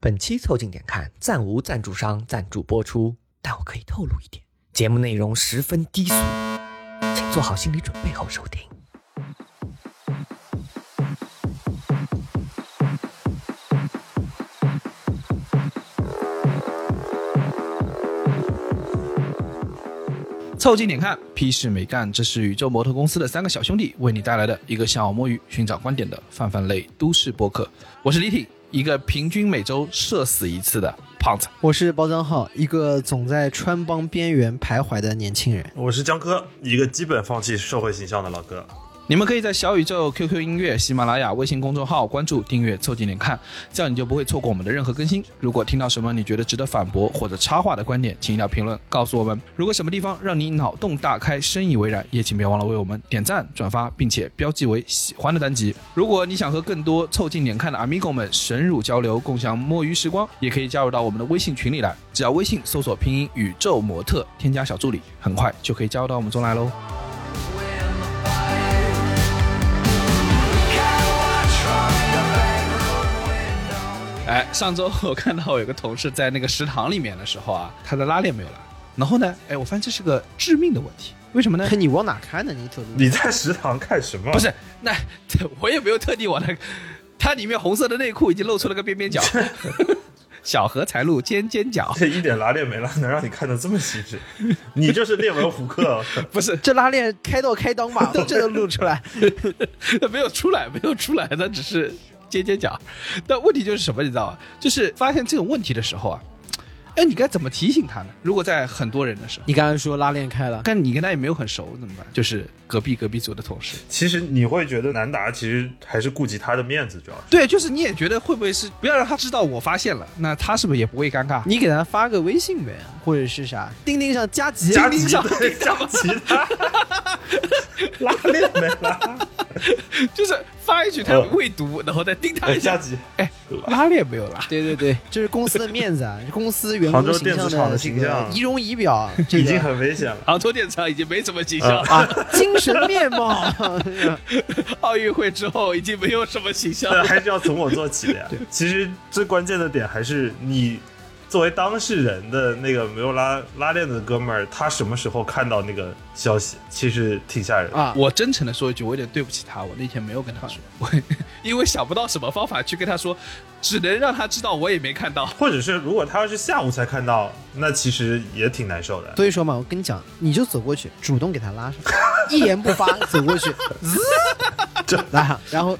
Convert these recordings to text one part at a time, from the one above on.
本期凑近点看，暂无赞助商赞助播出，但我可以透露一点，节目内容十分低俗，请做好心理准备后收听。凑近点看，屁事没干，这是宇宙模特公司的三个小兄弟为你带来的一个下午摸鱼、寻找观点的泛泛类都市播客。我是李挺，一个平均每周社死一次的胖子。我是包账号，一个总在穿帮边缘徘徊的年轻人。我是江科，一个基本放弃社会形象的老哥。你们可以在小宇宙、QQ 音乐、喜马拉雅、微信公众号关注、订阅、凑近点看，这样你就不会错过我们的任何更新。如果听到什么你觉得值得反驳或者插话的观点，请一定要评论告诉我们。如果什么地方让你脑洞大开、深以为然，也请别忘了为我们点赞、转发，并且标记为喜欢的单集。如果你想和更多凑近点看的 Amigo 们深入交流，共享摸鱼时光，也可以加入到我们的微信群里来。只要微信搜索拼音宇宙模特，添加小助理，很快就可以加入到我们中来喽。哎，上周我看到我有个同事在那个食堂里面的时候啊，他的拉链没有拉。然后呢，哎，我发现这是个致命的问题。为什么呢？嘿，你往哪看呢？你走路你在食堂看什么？不是，那我也没有特地往那个，它里面红色的内裤已经露出了个边边角，小荷才露尖尖角。这一点拉链没拉，能让你看得这么细致？你就是列文虎克。不是，这拉链开到开裆吧，这都露出来。没有出来，没有出来，它只是尖尖角。但问题就是什么，你知道吗？就是发现这种问题的时候啊，哎，你该怎么提醒他呢？如果在很多人的时候，你刚刚说拉链开了，但你跟他也没有很熟，怎么办？就是隔壁隔壁组的同事。其实你会觉得南达其实还是顾及他的面子，主要是。对，就是你也觉得会不会是不要让他知道我发现了，那他是不是也不会尴尬？你给他发个微信呗，或者是啥，钉钉上加急，加急钉上对加急他，拉链没拉，就是发一句他未读，然后再盯他一下。哎拉链没有拉。对对对，这 是公司的面子啊，公司员工形象电子厂的这个形象仪容仪表，这已经很危险了。杭州电厂已经没什么形象了，啊，精神面貌。奥运会之后已经没有什么形象了。还是要从我做起的呀。其实最关键的点还是你作为当事人的那个没有拉拉链的哥们儿，他什么时候看到那个消息，其实挺吓人的。啊，我真诚的说一句，我有点对不起他，我那天没有跟他说，我因为想不到什么方法去跟他说，只能让他知道我也没看到。或者是如果他要是下午才看到，那其实也挺难受的。所以说嘛，我跟你讲，你就走过去，主动给他拉上，一言不发走过去，滋，拉上，然后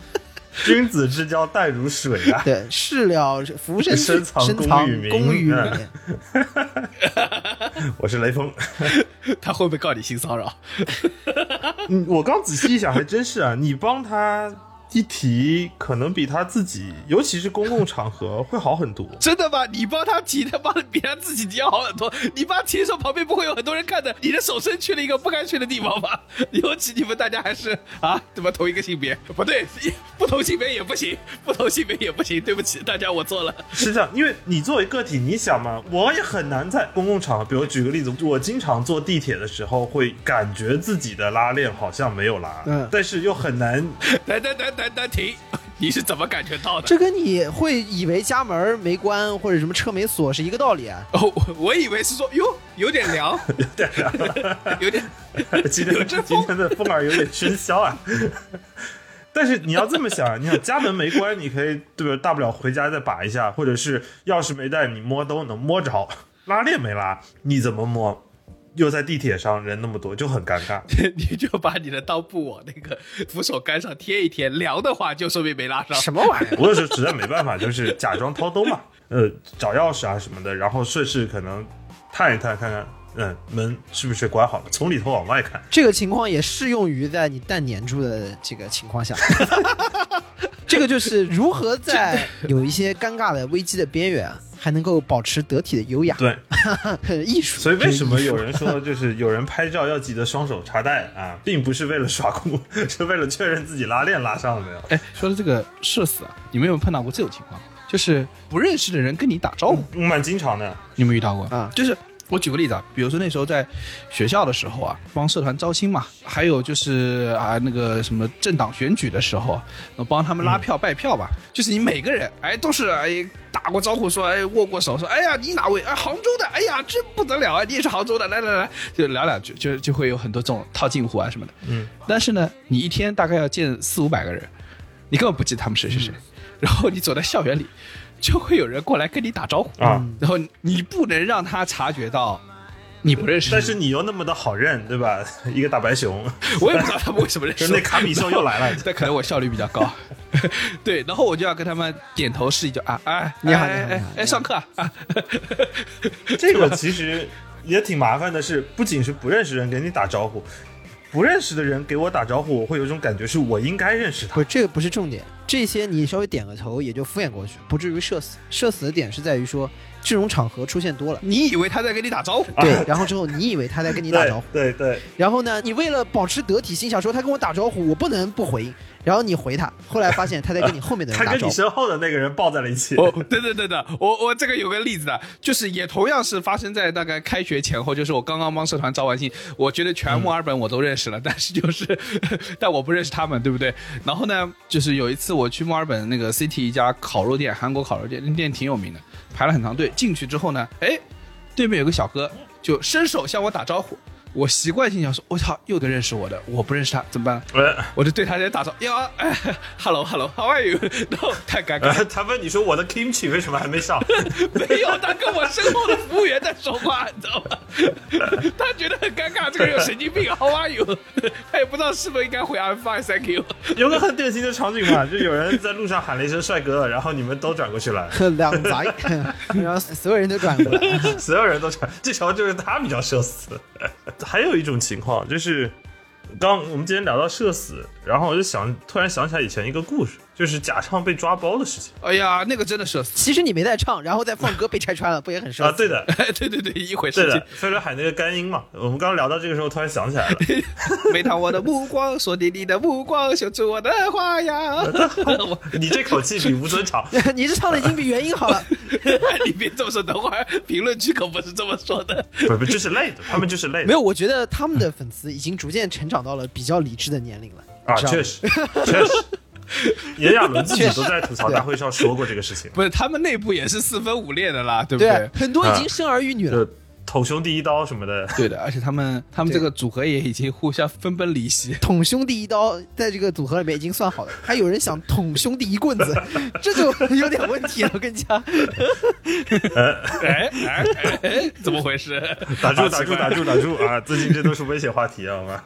君子之交淡如水啊！对，事了浮生深藏深藏功与名。我是雷锋。他会不会告你性骚扰？嗯，我刚仔细一想，还真是啊，你帮他一提，可能比他自己，尤其是公共场合 会好很多。真的吗？你帮他提，他帮的比他自己提要好很多。你帮他提的时候，旁边不会有很多人看着你的手伸去了一个不该去的地方吗？尤其你们大家还是啊，怎么同一个性别？不对，不同性别也不行，不同性别也不行。对不起，大家我错了。是这样，因为你作为个体，你想嘛，我也很难在公共场合，比如举个例子，我经常坐地铁的时候，会感觉自己的拉链好像没有拉，嗯但是又很难。等等等等等停，你是怎么感觉到的？这跟你会以为家门没关或者什么车没锁是一个道理啊。哦，我我以为是说哟有点凉，有点今天有阵风今天的风儿有点喧嚣啊。但是你要这么想，你想家门没关，你可以对吧？大不了回家再把一下，或者是钥匙没带，你摸都能摸着。拉链没拉，你怎么摸？又在地铁上，人那么多，就很尴尬。你就把你的刀布往那个扶手杆上贴一贴，凉的话就说明没拉上。什么玩意儿？我也是实在没办法，就是假装掏兜嘛，呃，找钥匙啊什么的，然后顺势可能探一探，看看，嗯，门是不是关好了，从里头往外看。这个情况也适用于在你蛋粘住的这个情况下。这个就是如何在有一些尴尬的危机的边缘啊，还能够保持得体的优雅，对，艺术。所以为什么有人说，就是 有人拍照要记得双手插袋啊，并不是为了耍酷，是为了确认自己拉链拉上了没有。哎，说到这个社死啊，你们有没有碰到过这种情况？就是不认识的人跟你打招呼，蛮经常的，你有遇到过？啊就是我举个例子啊，比如说那时候在学校的时候啊，帮社团招新嘛，还有就是啊那个什么政党选举的时候，我帮他们拉票拜票吧。就是你每个人哎都是哎打过招呼说哎握过手说哎呀你哪位哎杭州的哎呀真不得了啊你也是杭州的来来来就聊两句就就会有很多这种套近乎啊什么的。嗯，但是呢，你一天大概要见四五百个人，你根本不记得他们谁是谁，然后你走在校园里，就会有人过来跟你打招呼。啊，然后你不能让他察觉到你不认识，但是你又那么的好认，对吧？一个大白熊，我也不知道他们为什么认识。就 那卡米兽又来了，但可能我效率比较高，对，然后我就要跟他们点头示意，就啊哎，你好哎哎你好。哎，上课啊。啊，这个其实也挺麻烦的是，不仅是不认识人给你打招呼，不认识的人给我打招呼，我会有一种感觉是我应该认识他不。这个不是重点，这些你稍微点个头也就敷衍过去，不至于社死。社死的点是在于说这种场合出现多了，你以为他在跟你打招呼？对，然后之后你以为他在跟你打招呼，对对对，然后呢，你为了保持得体，心想说他跟我打招呼，我不能不回应，然后你回他，后来发现他在跟你后面的人他跟你打招呼。身后的那个人抱在了一起。哦，对对对的，我我这个有个例子的，就是也同样是发生在大概开学前后，就是我刚刚帮社团招完新，我觉得全墨尔本我都认识了，但是就是，但我不认识他们，对不对？然后呢，就是有一次我去墨尔本那个 City 一家烤肉店，韩国烤肉店，那店挺有名的，排了很长队，进去之后呢，哎，对面有个小哥就伸手向我打招呼。我习惯性想说，我操，又个认识我的，我不认识他，怎么办？呃，我就对他在打招呼，呀，哎，hello hello，how are you？然后太尴尬了，呃他问你说我的 kimchi 为什么还没上？没有，他跟我身后的服务员在说话，你知道吗？他觉得很尴尬，这个人有神经病，How are you？他也不知道是不是应该回 I'm fine, thank you。有个很典型的场景嘛，就有人在路上喊了一声“帅哥”，然后你们都转过去了，两宅，然后所有人都转过来，所有人都转，这时候就是他比较社死。还有一种情况就是，刚我们今天聊到社死，然后我就想突然想起来以前一个故事，就是假唱被抓包的事情哎呀，那个真的是，其实你没在唱，然后再放歌被拆穿了，不也很社啊，死？对的。对对对，一回事情对的。，飞轮海那个干音嘛，我们刚刚聊到这个时候，突然想起来了，没看我的目光，锁定你的目光，绣出我的花样。我 你这口气比吴尊长，你这唱的已经比原音好了。你别这么说，等会儿评论区可不是这么说的。不不，就是累的，他们就是累的，没有，我觉得他们的粉丝已经逐渐成长到了比较理智的年龄了。啊，确实确实，炎亚纶自己都在吐槽大会上说过这个事情，不是，他们内部也是四分五裂的啦，对不对对？，很多已经生儿育女了。就捅兄弟一刀什么的，对的，而且他们 他们这个组合也已经互相分崩离析。捅兄弟一刀，在这个组合里面已经算好了，还有人想捅兄弟一棍子，这就有点问题了。我跟你讲，哎哎哎哎，怎么回事？打住打住打住打住啊！最近这都是危险话题啊，好吗？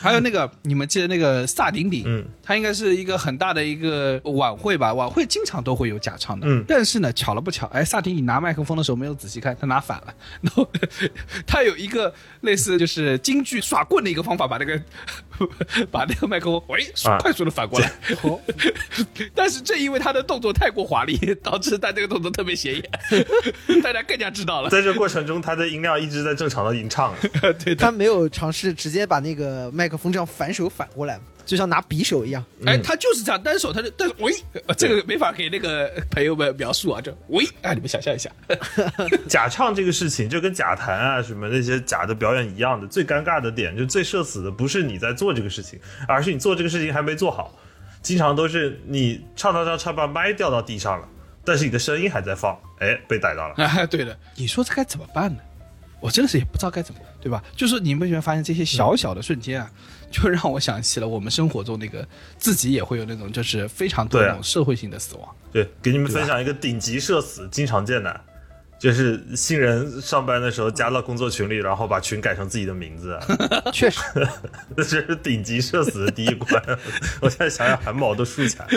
还有那个，你们记得那个萨顶顶，嗯，他应该是一个很大的一个晚会吧？晚会经常都会有假唱的，嗯但是呢，巧了不巧，哎，萨顶顶拿麦克风的时候没有仔细看，他拿反了，然后 他有一个类似就是京剧耍棍的一个方法，把那个 把那个麦克风喂啊。快速的反过来，但是正因为他的动作太过华丽，导致他这个动作特别显眼，大家更加知道了。在这过程中，他的音量一直在正常的吟唱，对的，他没有尝试直接把那个麦克风这样反手反过来，就像拿匕首一样。哎，他就是这样单手，他就但是喂，呃这个没法给那个朋友们描述啊，就喂，哎，你们想象一下，假唱这个事情就跟假弹啊什么那些假的表演一样的，最尴尬的点就最社死的不是你在做这个事情，而是你做这个事情还没做好。经常都是你唱唱唱唱把麦掉到地上了，但是你的声音还在放，哎，被逮到了。哎，对的，你说这该怎么办呢？我真的是也不知道该怎么，对吧？就是你们有没有发现这些小小的瞬间啊，就让我想起了我们生活中那个自己也会有那种就是非常多那种社会性的死亡。对，给你们分享一个顶级社死经常见的，就是新人上班的时候加到工作群里，然后把群改成自己的名字，确实，这是顶级社死的第一关。我现在想想汗毛都竖起来。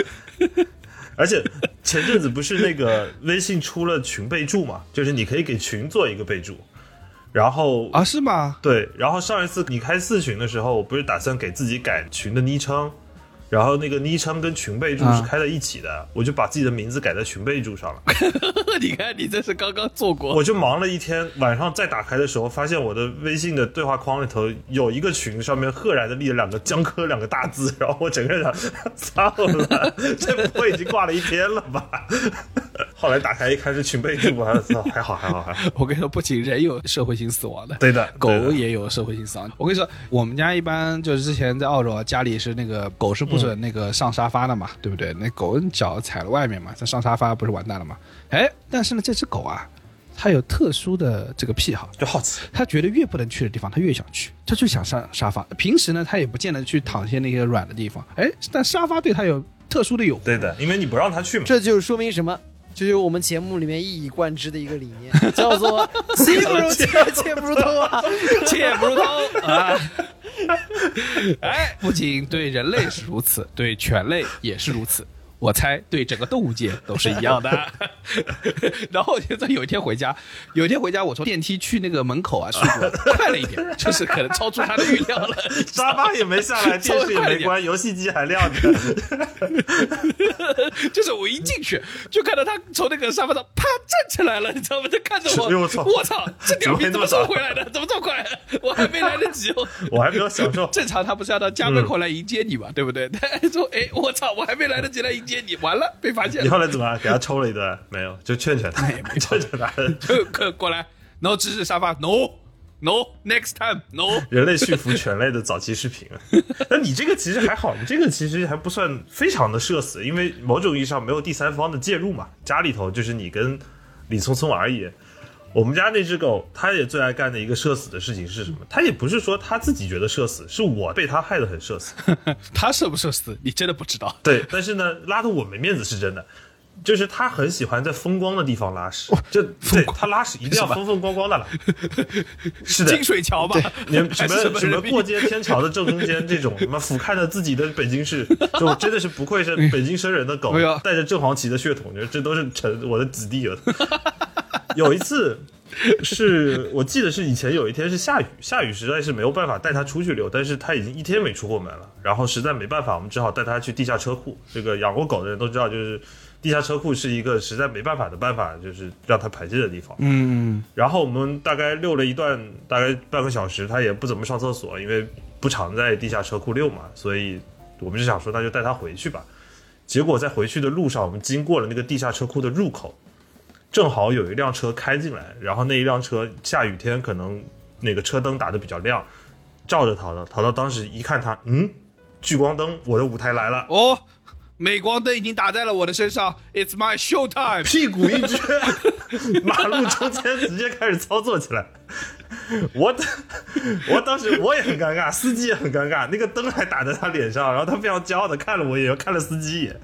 而且前阵子不是那个微信出了群备注嘛，就是你可以给群做一个备注，然后啊，是吗？对，然后上一次你开四群的时候，我不是打算给自己改群的昵称，然后那个昵称跟群备注是啊开在一起的，我就把自己的名字改在群备注上了。你看，你这是刚刚做过，我就忙了一天，晚上再打开的时候，发现我的微信的对话框里头有一个群，上面赫然的立了两个“江科”两个大字，然后我整个人，操了，这不会已经挂了一天了吧？后来打开一看是群被助，我操，还好还好还好。我跟你说，不仅人有社会性死亡的，对的，狗也有社会性死亡。我跟你说，我们家一般就是之前在澳洲啊，家里是那个狗是不准那个上沙发的嘛，对不对？那狗脚踩了外面嘛，它上沙发不是完蛋了嘛？哎，但是呢，这只狗啊，它有特殊的这个癖好，就好奇。它觉得越不能去的地方，它越想去，它就想上沙发。平时呢，它也不见得去躺些那些软的地方，哎，但沙发对它有特殊的诱惑。对的，因为你不让它去嘛。这就说明什么？这就是我们节目里面一以贯之的一个理念，叫做 “切不如妾，妾不如偷”啊！切不如偷啊！哎，不仅对人类是如此，对犬类也是如此。我猜对整个动物界都是一样的。然后现在有一天回家，有一天回家，我从电梯去那个门口啊，速度快了一点，就是可能超出他的预料了。沙发也没下来，电视也没关，游戏机还亮着。就是我一进去就看到他从那个沙发上啪站起来了，你知道吗？他看着我，我操我操，这屌逼怎么怎么这么早这么回来的？怎么这么快？我还没来得及哦。我还没有享受。正常他不是要到家门口来迎接你嘛，对不对？他说：“哎，我操，我还没来得及来迎接你，完了，被发现了你了，后来怎么啊？给他抽了一顿？没有，就劝劝他，没 劝劝他。就过过来，然后指指沙发，no no next time no。人类驯服犬类的早期视频。那你这个其实还好，你这个其实还不算非常的社死，因为某种意义上没有第三方的介入嘛，家里头就是你跟李聪聪而已。我们家那只狗，它也最爱干的一个社死的事情是什么？它也不是说它自己觉得社死，是我被它害得很社死。它社不社死，你真的不知道。对，但是呢，拉的我没面子是真的。就是它很喜欢在风光的地方拉屎，就对它拉屎一定要风风光光的拉。是的，金水桥吧，你们 什么什么过街天桥的正中间这种，什么俯瞰着自己的北京市，就真的是不愧是北京生人的狗带着正黄旗的血统，这都是臣我的子弟了。有一次。是我记得是以前有一天是下雨，下雨实在是没有办法带它出去溜，但是它已经一天没出过门了，然后实在没办法，我们只好带它去地下车库。这个养过狗的人都知道，就是地下车库是一个实在没办法的办法，就是让它排泄的地方。嗯，然后我们大概溜了一段，大概半个小时，它也不怎么上厕所，因为不常在地下车库溜嘛，所以我们就想说那就带它回去吧。结果在回去的路上，我们经过了那个地下车库的入口，正好有一辆车开进来，然后那一辆车下雨天可能那个车灯打的比较亮，照着淘淘，淘淘当时一看他，嗯，聚光灯，我的舞台来了。哦，镁光灯已经打在了我的身上，It's my show time。屁股一撅，马路中间直接开始操作起来。我我当时我也很尴尬，司机也很尴尬，那个灯还打在他脸上，然后他非常骄傲的看了我一眼，又看了司机一眼，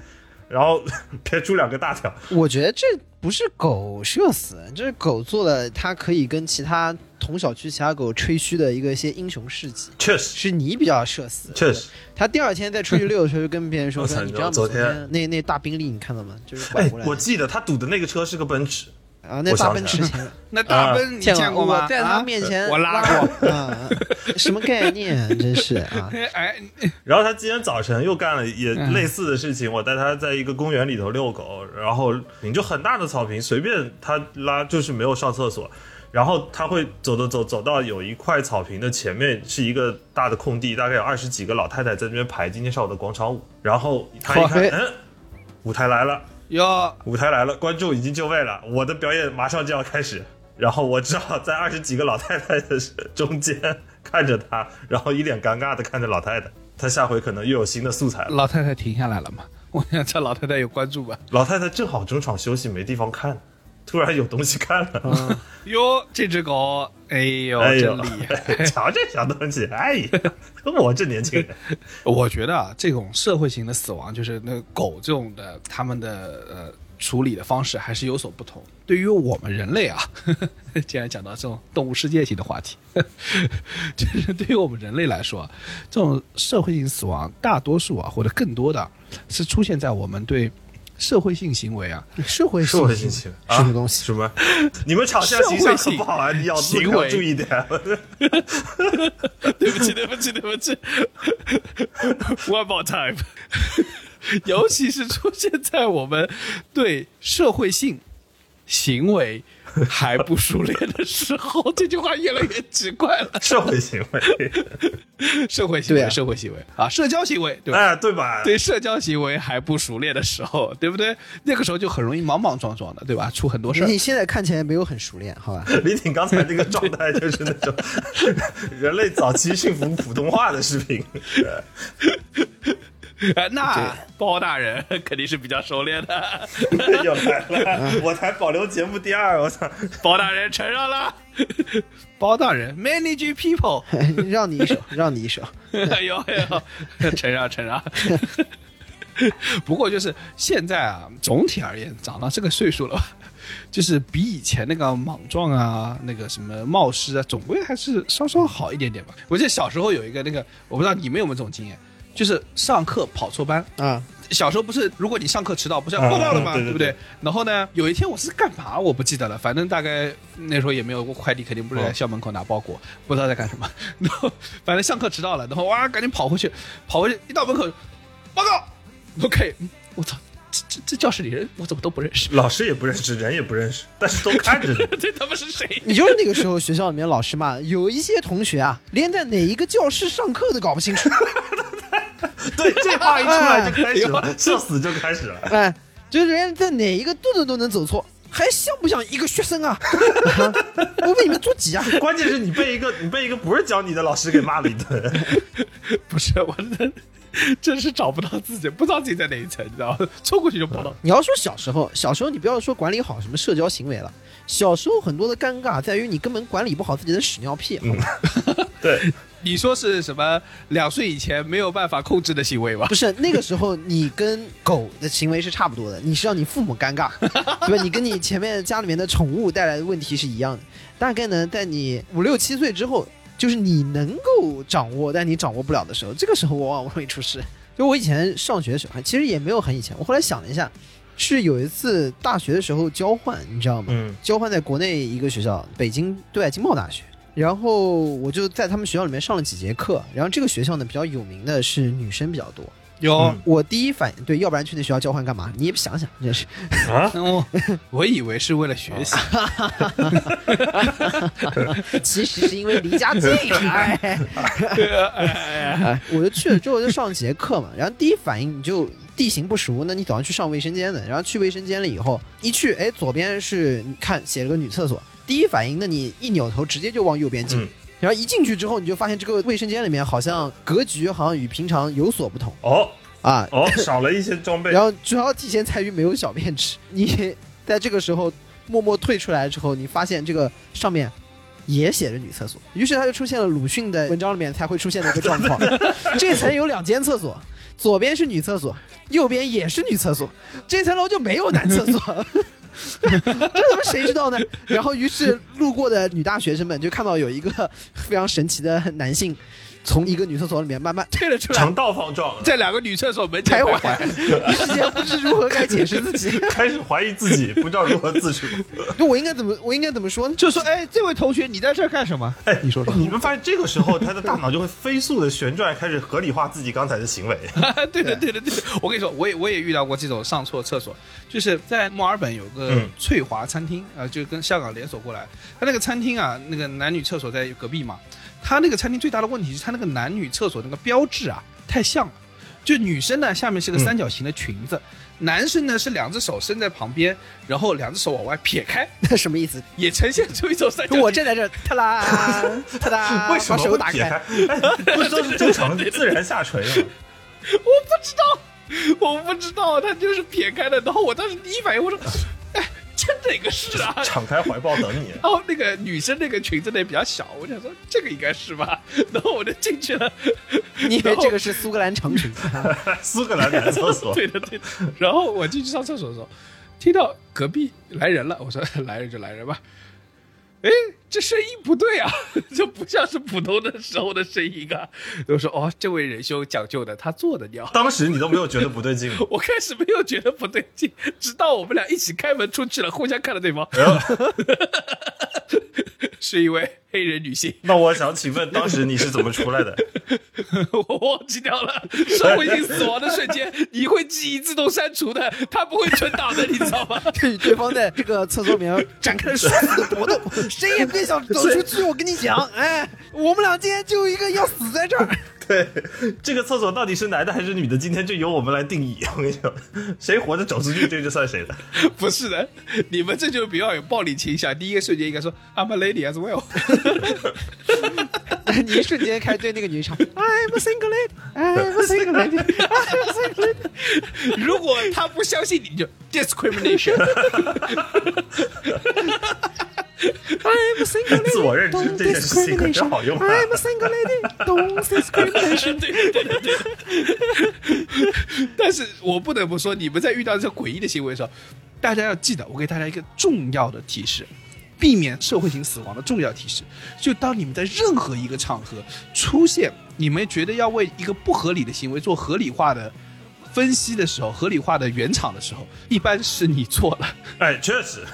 然后 别出两个大条。我觉得这不是狗社死，这是狗做了它可以跟其他同小区其他狗吹嘘的一个一些英雄事迹。确实，是你比较社死，确实，他第二天再出去溜的时候，就跟别人说你知道吗？昨天天那那大宾利你看到吗？就是拐哎过来，的我记得他堵的那个车是个奔驰，啊，那大奔驰前 那大奔你见见过吗？在他啊面前我拉过。啊，什么概念？真是啊！哎，然后他今天早晨又干了也类似的事情，我带他在一个公园里头遛狗，然后你就很大的草坪，随便他拉就是没有上厕所，然后他会走走走走到有一块草坪的前面是一个大的空地，大概有二十几个老太太在那边排今天上午的广场舞，然后他一看，嗯，舞台来了，哟，舞台来了，观众已经就位了，我的表演马上就要开始，然后我只好在二十几个老太太的中间看着他，然后一脸尴尬的看着老太太。他下回可能又有新的素材了。老太太停下来了吗？我想这老太太有关注吧？老太太正好中场休息，没地方看，突然有东西看了。哟，这只狗，哎呦，哎呦真厉害！，瞧这小东西，哎呀，我这年轻人，我觉得啊，这种社会型的死亡，就是那个狗这种的，他们的呃处理的方式还是有所不同。对于我们人类啊，既然讲到这种动物世界性的话题，就是对于我们人类来说，这种社会性死亡，大多数啊或者更多的是出现在我们对社会性行为啊社会社会性行为什么东西？什么？你们吵架形象可不好啊！你要行为注意点。对不起，对不起，对不起。One more time，尤其是出现在我们对社会性行为 还不熟练的时候，这句话越来越奇怪了。社会行为，社会行为，啊社会行为啊，社交行为，对吧？哎，对吧？对社交行为还不熟练的时候，对不对？那个时候就很容易莽莽撞撞的，对吧？出很多事儿。你现在看起来没有很熟练，好吧？李挺刚才那个状态就是那种 人类早期驯服普通话的视频。呃那包大人 肯定是比较熟练的。又来了，我才保留节目第二，我操！包大人承认了，包大人 manage people，让你一手，让你一手。哎呦哎呦，承让承让。不过就是现在啊，总体而言，长到这个岁数了吧，就是比以前那个莽撞啊，那个什么冒失啊，总归还是稍稍好一点点吧。我记得小时候有一个那个，我不知道你们有没有这种经验，就是上课跑错班，啊，小时候不是，如果你上课迟到，不是要嗯报告的吗？嗯对对不对？然后呢，有一天我是干嘛我不记得了，反正大概那时候也没有过快递，肯定不是在嗯校门口拿包裹，不知道在干什么。然后反正上课迟到了，然后哇，赶紧跑回去，跑回去一到门口，报告，OK，我操，这这这教室里人我怎么都不认识？老师也不认识，人也不认识，但是都看着你。这他妈是谁？你就是那个时候学校里面老师嘛，有一些同学啊，连在哪一个教室上课都搞不清楚。对，这话一出来就开始了，笑死就开始了。哎，就是人家在哪一个肚子都能走错，还像不像一个学生啊？我为你们着急啊！关键是你被一个你被一个不是教你的老师给骂了一顿。不是我真真是找不到自己，不知道自己在哪一层，你知道吗？冲过去就跑到。你要说小时候，小时候你不要说管理好什么社交行为了，小时候很多的尴尬在于你根本管理不好自己的屎尿屁。好吧对，你说是什么？两岁以前没有办法控制的行为吧不？是那个时候，你跟狗的行为是差不多的，你是让你父母尴尬，对吧？你跟你前面家里面的宠物带来的问题是一样的。大概呢，在你五六七岁之后，就是你能够掌握，但你掌握不了的时候，这个时候往往容易出事。就我以前上学的时候，其实也没有很以前，我后来想了一下，是有一次大学的时候交换，你知道吗？嗯，交换在国内一个学校，北京对外经贸大学。然后我就在他们学校里面上了几节课，然后这个学校呢比较有名的是女生比较多。有嗯我第一反应对，要不然去那学校交换干嘛？你也想想，真是。啊，哦，我以为是为了学习。其实是因为离家近，哎，哎我就去了之后就上几节课嘛，然后第一反应你就地形不熟，那你总要去上卫生间的，然后去卫生间了以后，一去，哎，左边是看写了个女厕所，第一反应，那你一扭头直接就往右边进。嗯然后一进去之后，你就发现这个卫生间里面好像格局好像与平常有所不同哦啊，哦，少了一些装备 然。后主要体现在于没有小便池。你在这个时候默默退出来之后，你发现这个上面也写着女厕所，于是它就出现了鲁迅的文章里面才会出现的一个状况：这层有两间厕所，左边是女厕所，右边也是女厕所，这层楼就没有男厕所。这他妈谁知道呢？然后，于是路过的女大学生们就看到有一个非常神奇的男性，从一个女厕所里面慢慢退了出来呈，倒放状，在两个女厕所门前徘徘徊。一时间不知如何该解释自己。开始怀疑自己，不知道如何自处。那我应该怎么？我应该怎么说呢？就说：“哎，这位同学，你在这儿干什么？”哎，你说说。你们发现这个时候他的大脑就会飞速的旋转，开始合理化自己刚才的行为。对的，对的，对的。我跟你说，我也我也遇到过这种上错厕所，就是在墨尔本有个嗯翠华餐厅啊、呃就跟香港连锁过来。他那个餐厅啊，那个男女厕所在隔壁嘛。它那个餐厅最大的问题是他那个男女厕所那个标志啊太像了，就女生呢下面是个三角形的裙子。男生呢是两只手伸在旁边，然后两只手往外撇开，那什么意思？也呈现出一种三角形。我站在这儿，哒啦，哒啦，为什么手打开。不是都是正常的自然下垂吗？我不知道，我不知道他就是撇开的。然后我当时第一反应，我说：“哎，这哪个是啊？”敞开怀抱等你。然后那个女生那个裙子呢比较小，我想说这个应该是吧，然后我就进去了。你以为这个是苏格兰长裙？苏格兰男厕所，对的对的。然后我进去上厕所的时候，听到隔壁来人了，我说来人就来人吧。哎，这声音不对啊，就不像是普通的时候的声音啊。都说哦，这位仁兄讲究的，他做的尿。当时你都没有觉得不对劲？我开始没有觉得不对劲，直到我们俩一起开门出去了，互相看了对方。是一位黑人女性。那我想请问，当时你是怎么出来的？我忘记掉了，社会性死亡的瞬间，你会记忆自动删除的，他不会存档的，你知道吗？与对方在这个厕所里面展开了殊死的搏斗，谁也别想走出去。我跟你讲，哎，我们俩今天就一个要死在这儿。对，这个厕所到底是男的还是女的？今天就由我们来定义。我跟你讲，谁活着走出去，这就算谁的。不是的，你们这就比较有暴力倾向。第一个瞬间应该说 I'm a lady as well。你一瞬间开始对那个女唱 I'm a single lady, I'm a single lady, I'm a single lady。如果他不相信你，你就 discrimination。I'm a single lady, 自我认知这件事情可真好用啊！I'm a single lady. Don't discrimination. 对对对对对。但是我不得不说，你们在遇到这诡异的行为的时候，大家要记得，我给大家一个重要的提示。避免社会性死亡的重要提示，就当你们在任何一个场合出现你们觉得要为一个不合理的行为做合理化的分析的时候，合理化的圆场的时候，一般是你错了。哎，确实，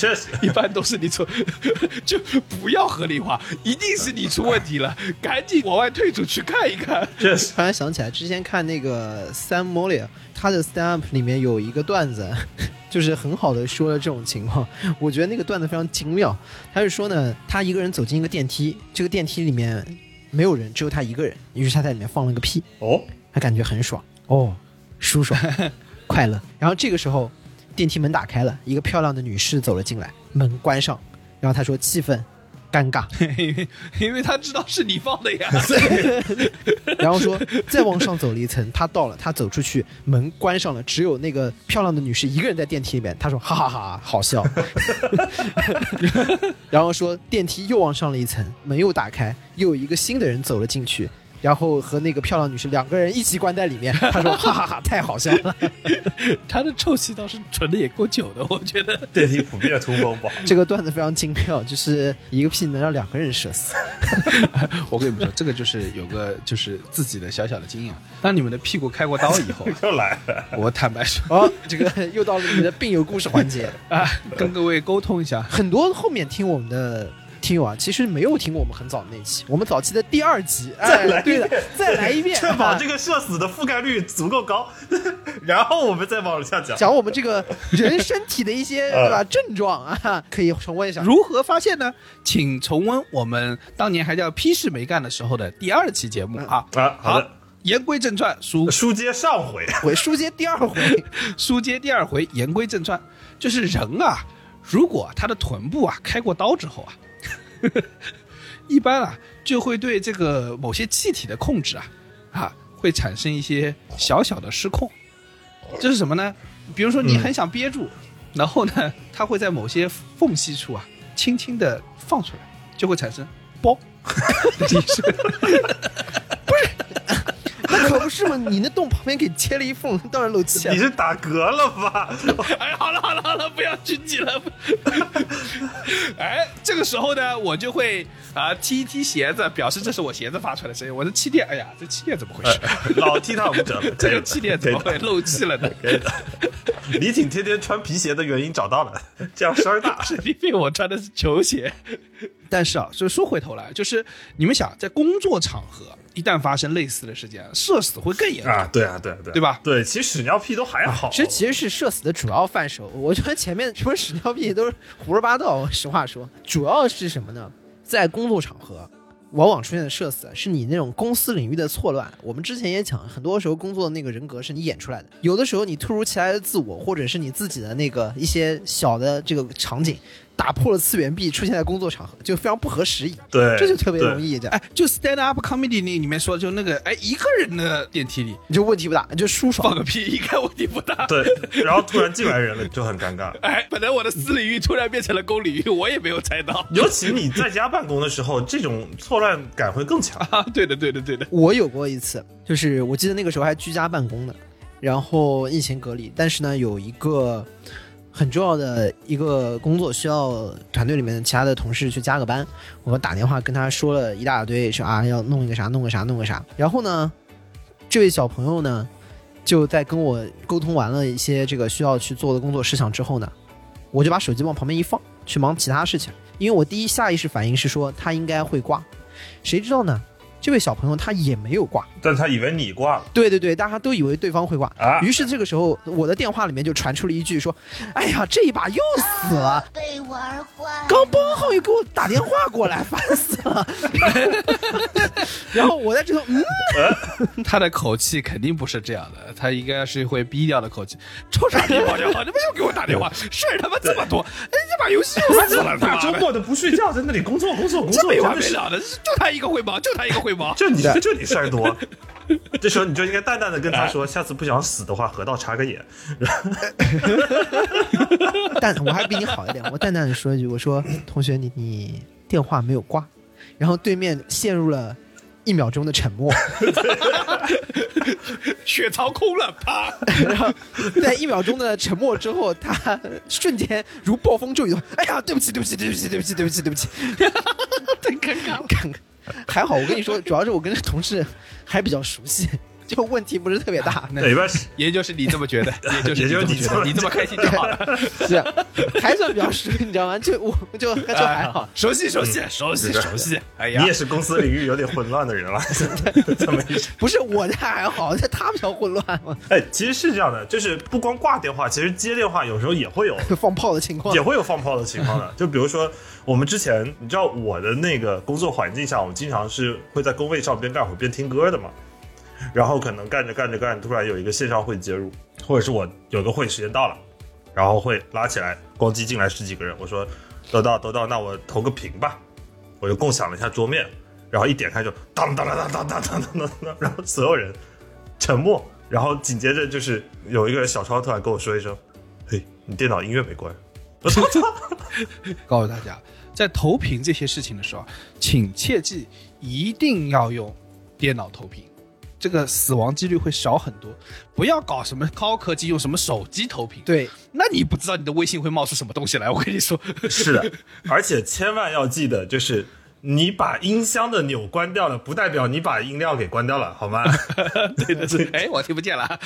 确实，一般都是你错，就不要合理化，一定是你出问题了，赶紧往外退出去看一看。确实。突然想起来，之前看那个 Sam Mollier，他的 stand up 里面有一个段子，就是很好的说了这种情况。我觉得那个段子非常精妙。他是说呢，他一个人走进一个电梯，这个电梯里面没有人，只有他一个人，于是他在里面放了个屁，哦，他感觉很爽哦，舒爽，快乐。然后这个时候，电梯门打开了，一个漂亮的女士走了进来，门关上，然后他说气氛尴尬，因为因为他知道是你放的呀。然后说再往上走了一层，他到了，他走出去，门关上了，只有那个漂亮的女士一个人在电梯里面。他说哈哈哈，好笑。然后说电梯又往上了一层，门又打开，又有一个新的人走了进去。然后和那个漂亮女士两个人一起关在里面，他说哈哈哈，太好笑了。他的臭气倒是存的也够久的，我觉得。电梯普遍通风不好。这个段子非常精妙，就是一个屁能让两个人射死。我跟你们说，这个就是有个就是自己的小小的经验。当你们的屁股开过刀以后，又来了，我坦白说哦，这个又到了你的病友故事环节。啊，跟各位沟通一下，很多后面听我们的听友啊，其实没有听过我们很早的那期，我们早期的第二集，再来对的遍，再来一遍，确保这个个社死的覆盖率足够高，然后我们再往下讲。讲我们这个人身体的一些呃 对吧症状啊，可以重温一下。如何发现呢？请重温我们当年还叫批示没干的时候的第二期节目啊。啊，好的，言归正传，书书接上回，回书接第二回，书接第二回，言归正传，就是人啊，如果他的臀部啊开过刀之后啊，一般啊就会对这个某些气体的控制啊啊会产生一些小小的失控。这是什么呢？比如说你很想憋住，然后呢，它会在某些缝隙处啊轻轻的放出来，就会产生包的一声。那可不是嘛？你那洞旁边给切了一缝，当然漏气了你。是打嗝了吧？哎，好了好了好了，不要拘谨了。哎，这个时候呢，我就会啊踢一踢鞋子，表示这是我鞋子发出来的声音。我的气垫，哎呀，这气垫怎么回事？老踢踏舞者了，这个气垫怎么会漏气了呢？可以的。李挺天天穿皮鞋的原因找到了，这样声儿大。是因为我穿的是球鞋。但是啊，所以说回头来，就是你们想，在工作场合一旦发生类似的事件，社死会更严重。啊，对啊，对啊，对啊，对吧对，其实屎尿屁都还好。其实其实是社死的主要范畴。我觉得前面什么屎尿屁都是胡说八道。实话说，主要是什么呢？在工作场合，往往出现的社死是你那种公司领域的错乱。我们之前也讲，很多时候工作的那个人格是你演出来的，有的时候你突如其来的自我，或者是你自己的那个一些小的这个场景。打破了次元壁，出现在工作场合就非常不合时宜，对，这就特别容易这样，哎，就 stand up comedy 那里面说，就那个哎一个人的电梯里你就问题不大，你就舒爽放。个屁，应该问题不大。对，然后突然进来人了，就很尴尬。哎，本来我的私领域突然变成了公领域，我也没有猜到。尤其你在家办公的时候，这种错乱感会更强。啊，对的，对的，对的。我有过一次，就是我记得那个时候还居家办公呢，然后疫情隔离，但是呢有一个很重要的一个工作需要团队里面其他的同事去加个班，我打电话跟他说了一大堆，说啊要弄一个啥弄个啥弄个啥，然后呢，这位小朋友呢就在跟我沟通完了一些这个需要去做的工作事项之后呢，我就把手机往旁边一放，去忙其他事情。因为我第一下意识反应是说他应该会挂，谁知道呢？这位小朋友他也没有挂，但他以为你挂了对对对，大家都以为对方会挂。啊于是这个时候，我的电话里面就传出了一句说：“哎呀，这一把又死了，被玩坏。刚帮好又给我打电话过来，烦死了。”然后我在这头，嗯，他的口气肯定不是这样的，他应该是会逼掉的口气。臭傻逼保教好，你们又给我打电话，事儿他妈这么多，哎，这把游戏又死了，他大周末的不睡觉，在那里工作工作工作，这没完没了的，就他一个汇报，就他一个汇报。就你就你事儿多。这时候你就应该淡淡的跟他说，下次不想死的话，河道插个眼。但我还比你好一点，我淡淡的说一句，我说：“同学，你你电话没有挂。”然后对面陷入了一秒钟的沉默，血槽空了，啪！然后在一秒钟的沉默之后，他瞬间如暴风骤雨地，哎呀，对不起，对不起，对不起，对不起，对不起，对不起，太尴尬了。还好，我跟你说，主要是我跟同事还比较熟悉，就问题不是特别大。那对，一般是也就是你这么觉得，也就是也就是你这么你这么，你这么开心就好了。是，还算比较熟，你知道吗？就我就就还好。熟悉熟悉熟悉熟悉。哎呀你也，是公司领域有点混乱的人了，怎么一说。不是我这还好，这他比较混乱，哎，其实是这样的，就是不光挂电话，其实接电话有时候也会有放炮的情况也。会有放炮的情况的。就比如说我们之前，你知道我的那个工作环境下，我们经常是会在工位上边干活边听歌的嘛。然后可能干着干着干，突然有一个线上会接入，或者是我有个会时间到了，然后会拉起来，咣叽进来十几个人，我说都到都到，那我投个屏吧，我就共享了一下桌面，然后一点开就当当当当当当当当当，然后所有人沉默，然后紧接着就是有一个小超突然跟我说一声：“嘿，你电脑音乐没关。”我说：“操！”告诉大家，在投屏这些事情的时候，请切记一定要用电脑投屏，这个死亡几率会少很多。不要搞什么高科技，用什么手机投屏。，对，那你不知道你的微信会冒出什么东西来。我跟你说，是的，而且千万要记得，就是你把音箱的钮关掉了，不代表你把音量给关掉了，好吗？对 的对，哎，我听不见了。